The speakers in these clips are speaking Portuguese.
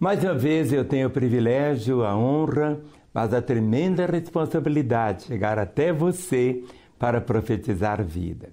Mais uma vez eu tenho o privilégio, a honra, mas a tremenda responsabilidade de chegar até você para profetizar vida.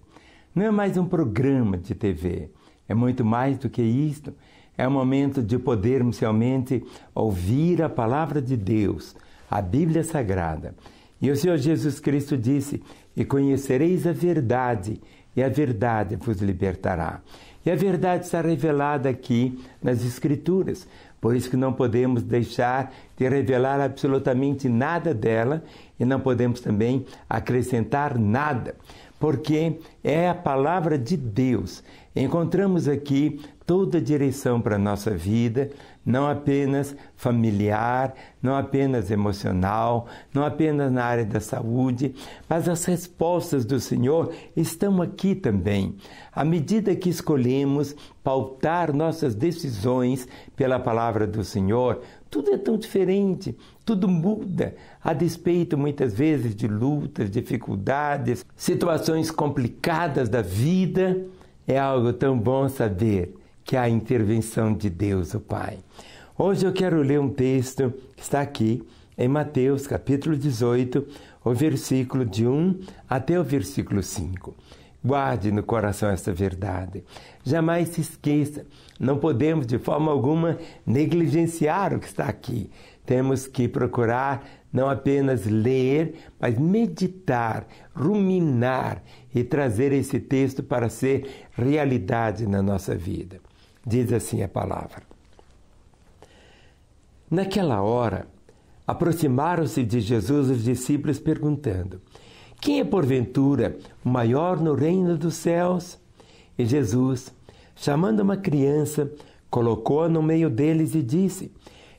Não é mais um programa de TV, é muito mais do que isto. É um momento de podermos realmente ouvir a palavra de Deus, a Bíblia Sagrada. E o Senhor Jesus Cristo disse: E conhecereis a verdade, e a verdade vos libertará. E a verdade está revelada aqui nas Escrituras. Por isso que não podemos deixar de revelar absolutamente nada dela e não podemos também acrescentar nada, porque é a palavra de Deus. Encontramos aqui toda a direção para a nossa vida, não apenas familiar, não apenas emocional, não apenas na área da saúde, mas as respostas do Senhor estão aqui também. À medida que escolhemos pautar nossas decisões pela palavra do Senhor, tudo é tão diferente, tudo muda, a despeito muitas vezes de lutas, dificuldades, situações complicadas da vida. É algo tão bom saber que a intervenção de Deus, o Pai. Hoje eu quero ler um texto que está aqui em Mateus, capítulo 18, o versículo de 1 até o versículo 5. Guarde no coração esta verdade. Jamais se esqueça. Não podemos de forma alguma negligenciar o que está aqui. Temos que procurar não apenas ler, mas meditar, ruminar e trazer esse texto para ser realidade na nossa vida. Diz assim a palavra. Naquela hora, aproximaram-se de Jesus os discípulos perguntando: Quem é porventura o maior no reino dos céus? E Jesus, chamando uma criança, colocou-a no meio deles e disse: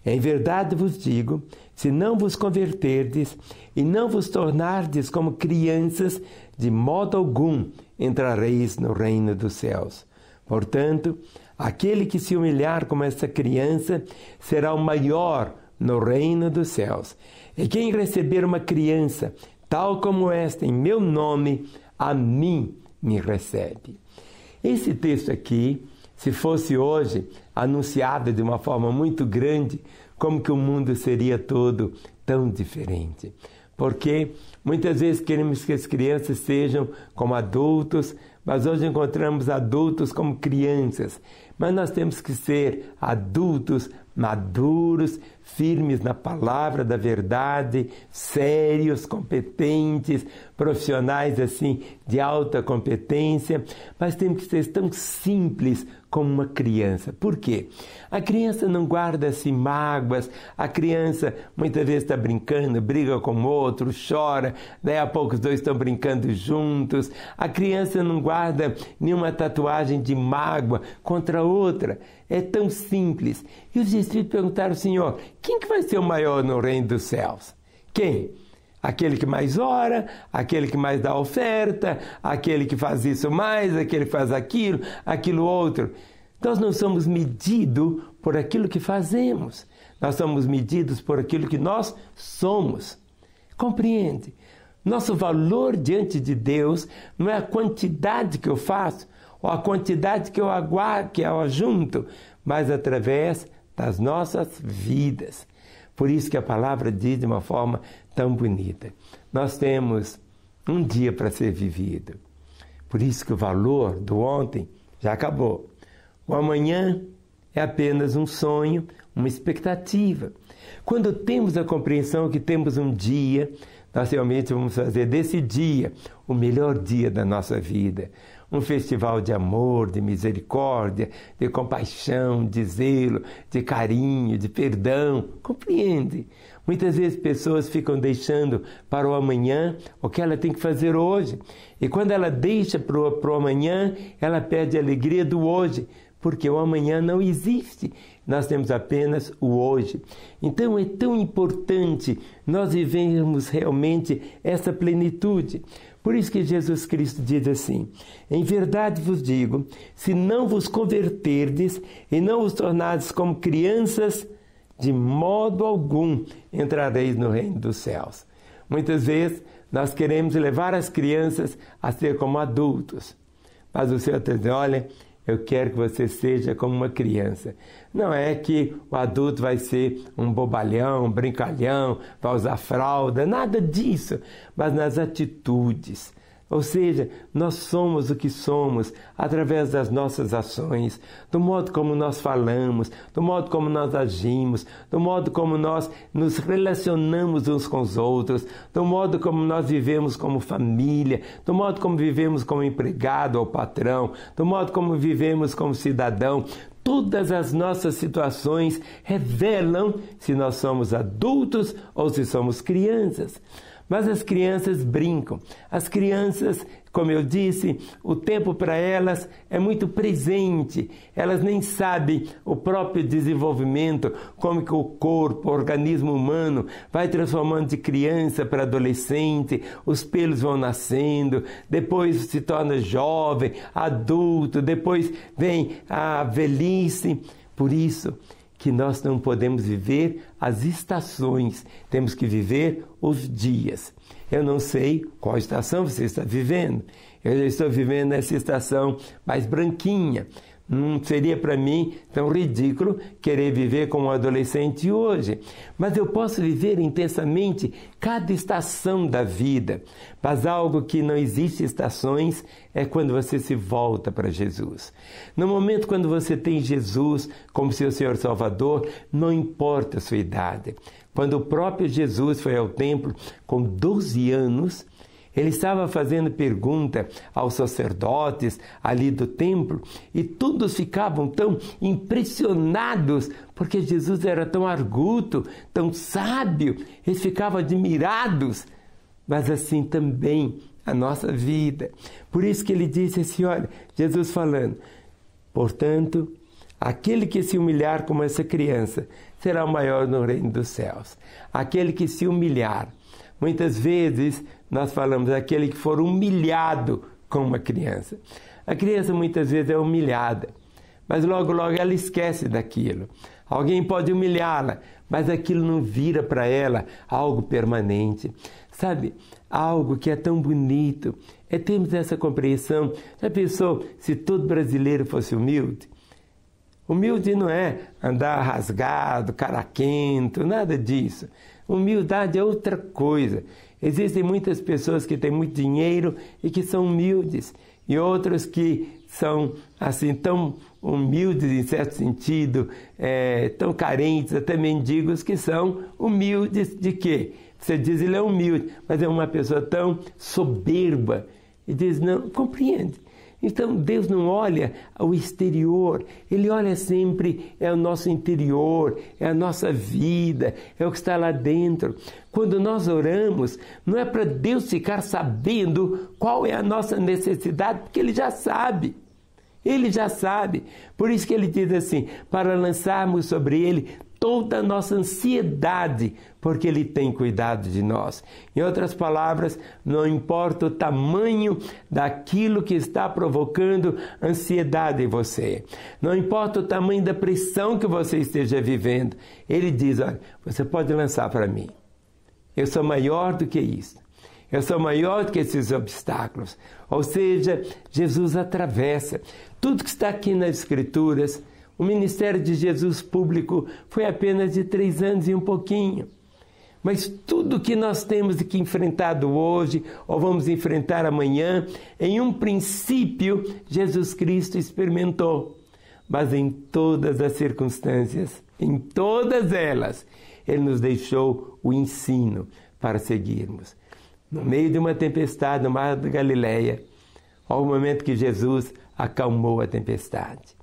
Em verdade vos digo, se não vos converterdes e não vos tornardes como crianças, de modo algum entrareis no reino dos céus. Portanto, Aquele que se humilhar como essa criança será o maior no reino dos céus. E quem receber uma criança tal como esta em meu nome, a mim me recebe. Esse texto aqui, se fosse hoje anunciado de uma forma muito grande, como que o mundo seria todo tão diferente? Porque muitas vezes queremos que as crianças sejam como adultos, mas hoje encontramos adultos como crianças. Mas nós temos que ser adultos maduros, firmes na palavra da verdade, sérios, competentes, profissionais assim de alta competência, mas temos que ser tão simples como uma criança. Por quê? A criança não guarda assim mágoas, a criança muitas vezes está brincando, briga com outro, chora, daí a pouco os dois estão brincando juntos. A criança não guarda nenhuma tatuagem de mágoa contra outra. É tão simples. E os discípulos perguntaram, Senhor, quem que vai ser o maior no reino dos céus? Quem? Aquele que mais ora, aquele que mais dá oferta, aquele que faz isso mais, aquele que faz aquilo, aquilo outro. Nós não somos medidos por aquilo que fazemos, nós somos medidos por aquilo que nós somos. Compreende? Nosso valor diante de Deus não é a quantidade que eu faço, ou a quantidade que eu aguardo, que eu ajunto, mas através das nossas vidas. Por isso que a palavra diz de uma forma tão bonita. Nós temos um dia para ser vivido. Por isso que o valor do ontem já acabou. O amanhã é apenas um sonho, uma expectativa. Quando temos a compreensão que temos um dia, nós realmente vamos fazer desse dia o melhor dia da nossa vida um festival de amor, de misericórdia, de compaixão, de zelo, de carinho, de perdão. Compreende? Muitas vezes pessoas ficam deixando para o amanhã o que ela tem que fazer hoje. E quando ela deixa para o amanhã, ela perde a alegria do hoje, porque o amanhã não existe. Nós temos apenas o hoje. Então é tão importante nós vivermos realmente essa plenitude. Por isso que Jesus Cristo diz assim: Em verdade vos digo, se não vos converterdes e não vos tornardes como crianças, de modo algum entrareis no reino dos céus. Muitas vezes nós queremos levar as crianças a ser como adultos. Mas o Senhor está olha, eu quero que você seja como uma criança. Não é que o adulto vai ser um bobalhão, um brincalhão, vai usar fralda, nada disso, mas nas atitudes ou seja, nós somos o que somos através das nossas ações, do modo como nós falamos, do modo como nós agimos, do modo como nós nos relacionamos uns com os outros, do modo como nós vivemos como família, do modo como vivemos como empregado ou patrão, do modo como vivemos como cidadão. Todas as nossas situações revelam se nós somos adultos ou se somos crianças. Mas as crianças brincam. As crianças, como eu disse, o tempo para elas é muito presente. Elas nem sabem o próprio desenvolvimento, como que o corpo, o organismo humano vai transformando de criança para adolescente, os pelos vão nascendo, depois se torna jovem, adulto, depois vem a velhice. Por isso, que nós não podemos viver as estações, temos que viver os dias. Eu não sei qual estação você está vivendo. Eu estou vivendo essa estação mais branquinha. Não seria para mim tão ridículo querer viver como um adolescente hoje. Mas eu posso viver intensamente cada estação da vida. Mas algo que não existe estações é quando você se volta para Jesus. No momento quando você tem Jesus como seu Senhor Salvador, não importa a sua idade. Quando o próprio Jesus foi ao templo com 12 anos, ele estava fazendo pergunta aos sacerdotes ali do templo e todos ficavam tão impressionados porque Jesus era tão arguto, tão sábio, eles ficavam admirados. Mas assim também a nossa vida. Por isso que ele disse assim: olha, Jesus falando, portanto, aquele que se humilhar como essa criança será o maior no reino dos céus. Aquele que se humilhar. Muitas vezes nós falamos aquele que for humilhado como uma criança. A criança muitas vezes é humilhada, mas logo, logo ela esquece daquilo. Alguém pode humilhá-la, mas aquilo não vira para ela algo permanente. Sabe, algo que é tão bonito é termos essa compreensão. Já pensou se todo brasileiro fosse humilde? Humilde não é andar rasgado, caraquento, nada disso. Humildade é outra coisa. Existem muitas pessoas que têm muito dinheiro e que são humildes, e outros que são assim tão humildes em certo sentido, é, tão carentes, até mendigos, que são humildes de quê? Você diz ele é humilde, mas é uma pessoa tão soberba e diz não compreende. Então Deus não olha ao exterior, Ele olha sempre é o nosso interior, é a nossa vida, é o que está lá dentro. Quando nós oramos, não é para Deus ficar sabendo qual é a nossa necessidade, porque Ele já sabe. Ele já sabe. Por isso que ele diz assim: para lançarmos sobre ele toda a nossa ansiedade, porque Ele tem cuidado de nós. Em outras palavras, não importa o tamanho daquilo que está provocando ansiedade em você, não importa o tamanho da pressão que você esteja vivendo, Ele diz: olha, você pode lançar para mim. Eu sou maior do que isso. Eu sou maior do que esses obstáculos. Ou seja, Jesus atravessa tudo que está aqui nas Escrituras o ministério de Jesus público foi apenas de três anos e um pouquinho. Mas tudo que nós temos que enfrentado hoje, ou vamos enfrentar amanhã, em um princípio, Jesus Cristo experimentou. Mas em todas as circunstâncias, em todas elas, Ele nos deixou o ensino para seguirmos. No meio de uma tempestade no mar da Galileia, ao momento que Jesus acalmou a tempestade.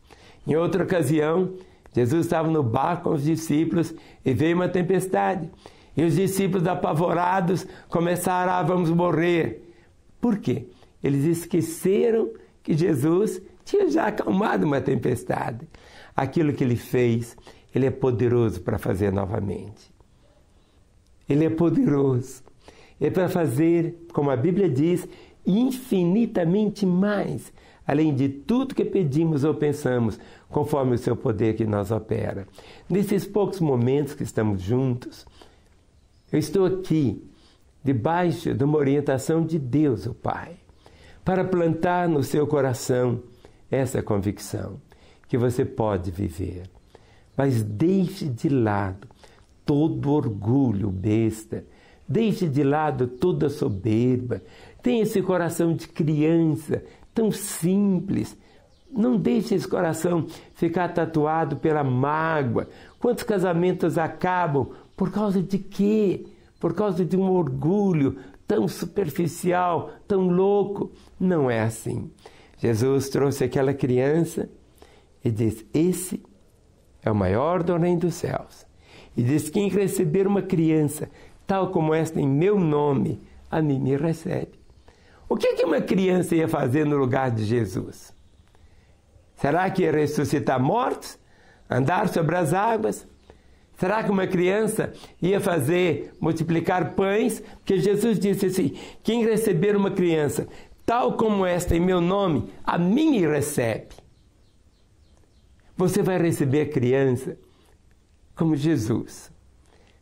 Em outra ocasião, Jesus estava no barco com os discípulos e veio uma tempestade. E os discípulos, apavorados, começaram a ah, vamos morrer. Por quê? Eles esqueceram que Jesus tinha já acalmado uma tempestade. Aquilo que ele fez, ele é poderoso para fazer novamente. Ele é poderoso. É para fazer, como a Bíblia diz, infinitamente mais além de tudo que pedimos ou pensamos, conforme o seu poder que nós opera. Nesses poucos momentos que estamos juntos, eu estou aqui, debaixo de uma orientação de Deus, o Pai, para plantar no seu coração essa convicção que você pode viver. Mas deixe de lado todo orgulho besta, deixe de lado toda soberba, tenha esse coração de criança, tão simples. Não deixe esse coração ficar tatuado pela mágoa. Quantos casamentos acabam por causa de quê? Por causa de um orgulho tão superficial, tão louco. Não é assim. Jesus trouxe aquela criança e disse: Esse é o maior do reino dos céus. E diz: Quem receber uma criança tal como esta em meu nome, a mim me recebe. O que, que uma criança ia fazer no lugar de Jesus? Será que ia ressuscitar mortos? Andar sobre as águas? Será que uma criança ia fazer multiplicar pães? Porque Jesus disse assim: quem receber uma criança tal como esta em meu nome, a mim recebe. Você vai receber a criança como Jesus.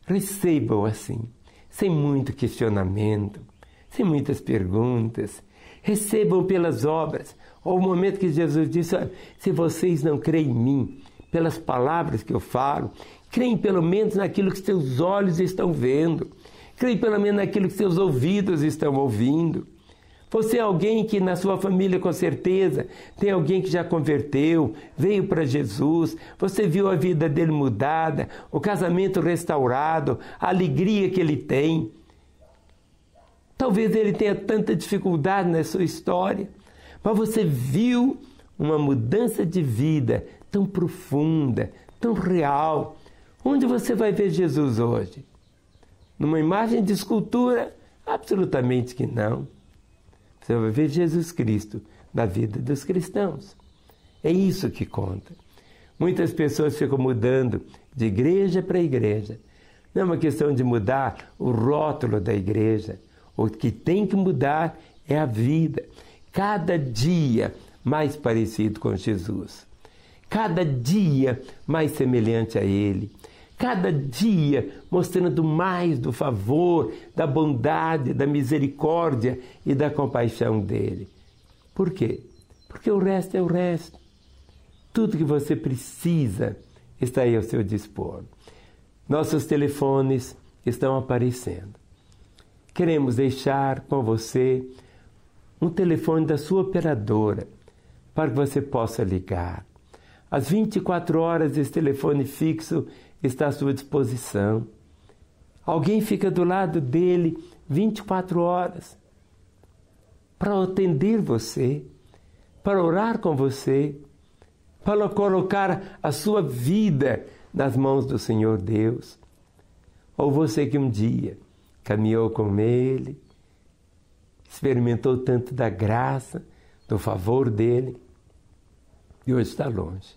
Receba-o assim, sem muito questionamento, sem muitas perguntas. Recebam pelas obras. Ou o momento que Jesus disse: se vocês não creem em mim, pelas palavras que eu falo, creem pelo menos naquilo que seus olhos estão vendo, creem pelo menos naquilo que seus ouvidos estão ouvindo. Você é alguém que na sua família, com certeza, tem alguém que já converteu, veio para Jesus, você viu a vida dele mudada, o casamento restaurado, a alegria que ele tem. Talvez ele tenha tanta dificuldade na sua história, mas você viu uma mudança de vida tão profunda, tão real. Onde você vai ver Jesus hoje? Numa imagem de escultura? Absolutamente que não. Você vai ver Jesus Cristo na vida dos cristãos. É isso que conta. Muitas pessoas ficam mudando de igreja para igreja. Não é uma questão de mudar o rótulo da igreja. O que tem que mudar é a vida. Cada dia mais parecido com Jesus. Cada dia mais semelhante a Ele cada dia mostrando mais do favor, da bondade, da misericórdia e da compaixão dele. Por quê? Porque o resto é o resto. Tudo que você precisa está aí ao seu dispor. Nossos telefones estão aparecendo. Queremos deixar com você um telefone da sua operadora para que você possa ligar. Às 24 horas, esse telefone fixo está à sua disposição. Alguém fica do lado dele 24 horas para atender você, para orar com você, para colocar a sua vida nas mãos do Senhor Deus. Ou você que um dia caminhou com Ele, experimentou tanto da graça, do favor dele, e hoje está longe.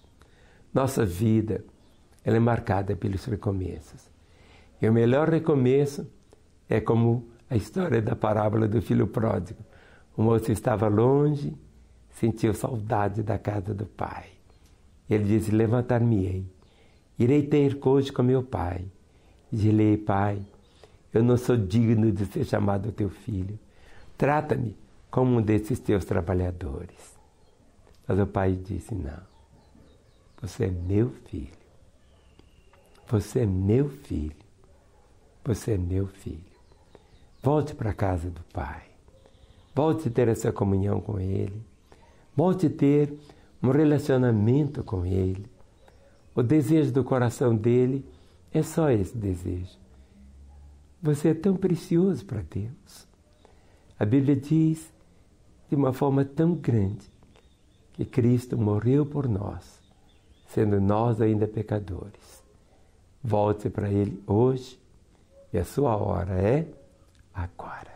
Nossa vida ela é marcada pelos recomeços. E o melhor recomeço é como a história da parábola do filho pródigo. O moço estava longe, sentiu saudade da casa do pai. Ele disse: Levantar-me-ei, irei ter coisa com meu pai. Disse-lhe: Pai, eu não sou digno de ser chamado teu filho. Trata-me como um desses teus trabalhadores. Mas o pai disse: Não, você é meu filho. Você é meu filho. Você é meu filho. Volte para a casa do Pai. Volte a ter essa comunhão com Ele. Volte a ter um relacionamento com Ele. O desejo do coração dele é só esse desejo. Você é tão precioso para Deus. A Bíblia diz de uma forma tão grande que Cristo morreu por nós, sendo nós ainda pecadores. Volte para Ele hoje e a sua hora é agora.